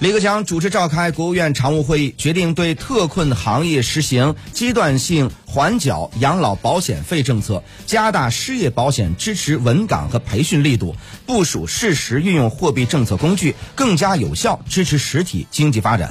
李克强主持召开国务院常务会议决定对特困行业实行阶段性缓缴养老保险费政策加大失业保险支持稳岗和培训力度部署适时运用货币政策工具更加有效支持实体经济发展。